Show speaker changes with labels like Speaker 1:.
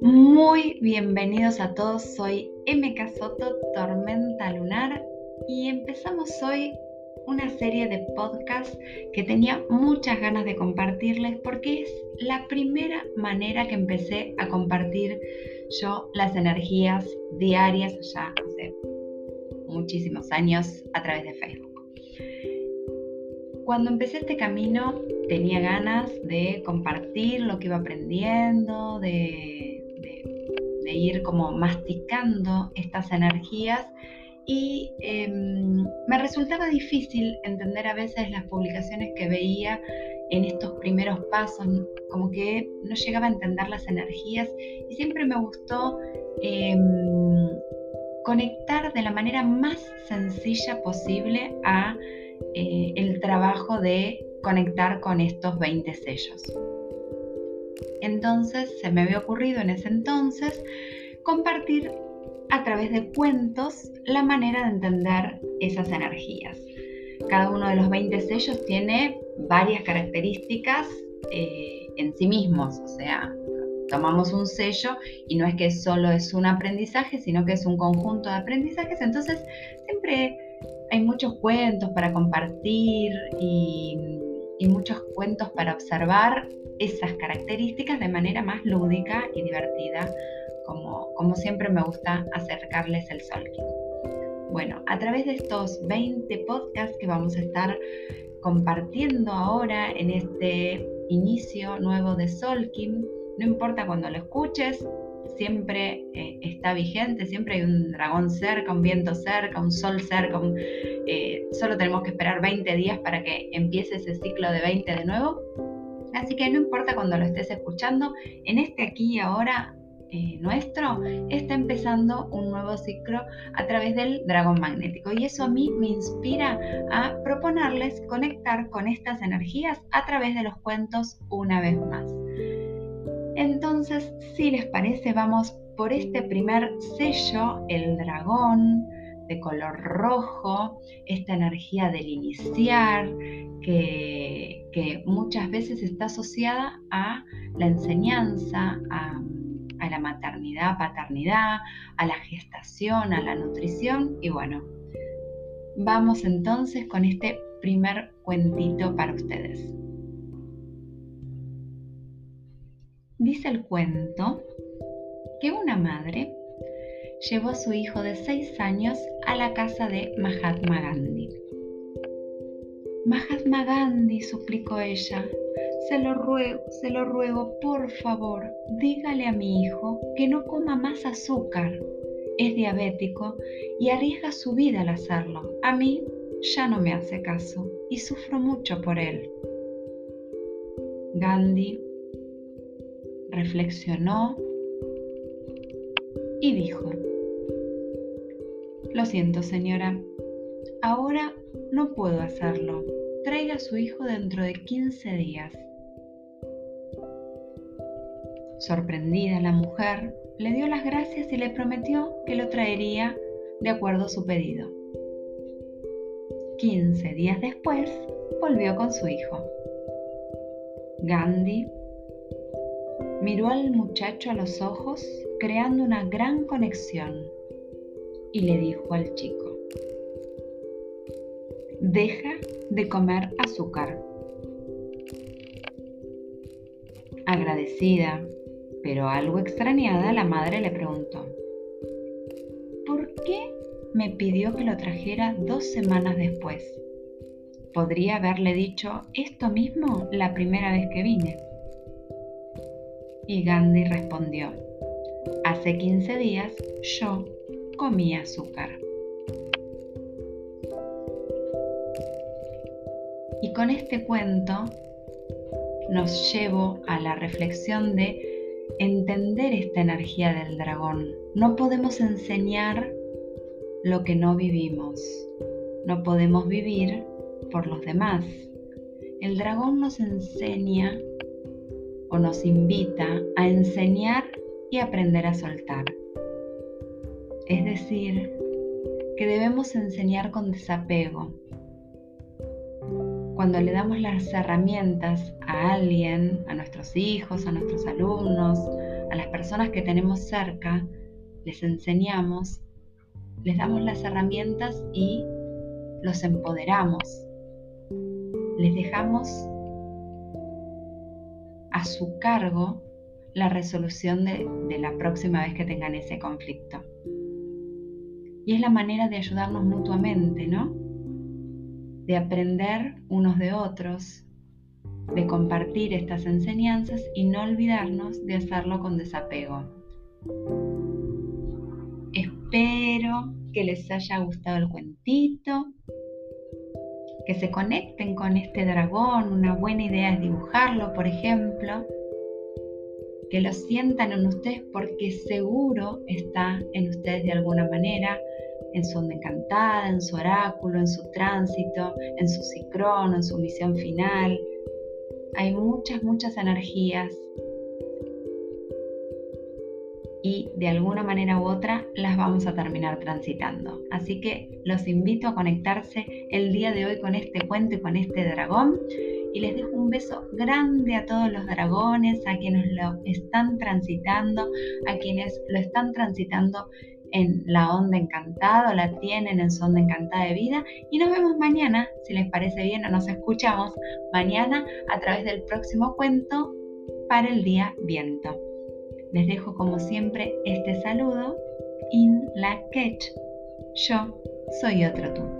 Speaker 1: Muy bienvenidos a todos, soy MK Soto, Tormenta Lunar, y empezamos hoy una serie de podcasts que tenía muchas ganas de compartirles porque es la primera manera que empecé a compartir yo las energías diarias ya hace muchísimos años a través de Facebook. Cuando empecé este camino tenía ganas de compartir lo que iba aprendiendo, de ir como masticando estas energías. Y em, me resultaba difícil entender a veces las publicaciones que veía en estos primeros pasos, como que no llegaba a entender las energías y siempre me gustó em, conectar de la manera más sencilla posible a eh, el trabajo de conectar con estos 20 sellos. Entonces se me había ocurrido en ese entonces compartir a través de cuentos la manera de entender esas energías. Cada uno de los 20 sellos tiene varias características eh, en sí mismos, o sea, tomamos un sello y no es que solo es un aprendizaje, sino que es un conjunto de aprendizajes, entonces siempre hay muchos cuentos para compartir y muchos cuentos para observar esas características de manera más lúdica y divertida, como, como siempre me gusta acercarles el Solkin. Bueno, a través de estos 20 podcasts que vamos a estar compartiendo ahora en este inicio nuevo de Solkin, no importa cuando lo escuches, siempre eh, está vigente, siempre hay un dragón cerca, un viento cerca, un sol cerca, eh, solo tenemos que esperar 20 días para que empiece ese ciclo de 20 de nuevo. Así que no importa cuando lo estés escuchando, en este aquí y ahora eh, nuestro está empezando un nuevo ciclo a través del dragón magnético y eso a mí me inspira a proponerles conectar con estas energías a través de los cuentos una vez más. Entonces, si les parece, vamos por este primer sello, el dragón de color rojo, esta energía del iniciar, que, muchas veces está asociada a la enseñanza, a, a la maternidad, paternidad, a la gestación, a la nutrición. Y bueno, vamos entonces con este primer cuentito para ustedes. Dice el cuento que una madre llevó a su hijo de seis años a la casa de Mahatma Gandhi. Mahatma Gandhi, suplicó ella, se lo ruego, se lo ruego, por favor, dígale a mi hijo que no coma más azúcar. Es diabético y arriesga su vida al hacerlo. A mí ya no me hace caso y sufro mucho por él. Gandhi reflexionó y dijo, lo siento señora, ahora no puedo hacerlo. Traiga a su hijo dentro de 15 días. Sorprendida la mujer, le dio las gracias y le prometió que lo traería de acuerdo a su pedido. 15 días después, volvió con su hijo. Gandhi Miró al muchacho a los ojos, creando una gran conexión, y le dijo al chico, deja de comer azúcar. Agradecida, pero algo extrañada, la madre le preguntó, ¿por qué me pidió que lo trajera dos semanas después? Podría haberle dicho esto mismo la primera vez que vine. Y Gandhi respondió, hace 15 días yo comí azúcar. Y con este cuento nos llevo a la reflexión de entender esta energía del dragón. No podemos enseñar lo que no vivimos. No podemos vivir por los demás. El dragón nos enseña o nos invita a enseñar y aprender a soltar. Es decir, que debemos enseñar con desapego, cuando le damos las herramientas a alguien, a nuestros hijos, a nuestros alumnos, a las personas que tenemos cerca, les enseñamos, les damos las herramientas y los empoderamos. Les dejamos a su cargo la resolución de, de, la próxima vez que tengan ese conflicto. Y es la manera de ayudarnos mutuamente, ¿no? De aprender unos de otros, de compartir estas enseñanzas y no olvidarnos de hacerlo con desapego. Espero que les haya gustado el cuentito, que se conecten con este dragón. Una buena idea es dibujarlo, por ejemplo. Que lo sientan en ustedes porque seguro está en ustedes de alguna manera, en su onda encantada, en su oráculo, en su tránsito, en su cicrón, en su misión final. Hay muchas, muchas energías de alguna manera u otra las vamos a terminar transitando. Así que los invito a conectarse el día de hoy con este cuento y con este dragón. Y les dejo un beso grande a todos los dragones, a quienes lo están transitando, a quienes lo están transitando en la onda encantada, la tienen en su onda encantada de vida. Y nos vemos mañana, si les parece bien, o nos escuchamos mañana a través del próximo cuento para el día viento. Les dejo como siempre este saludo. In la catch. Yo soy otro tú.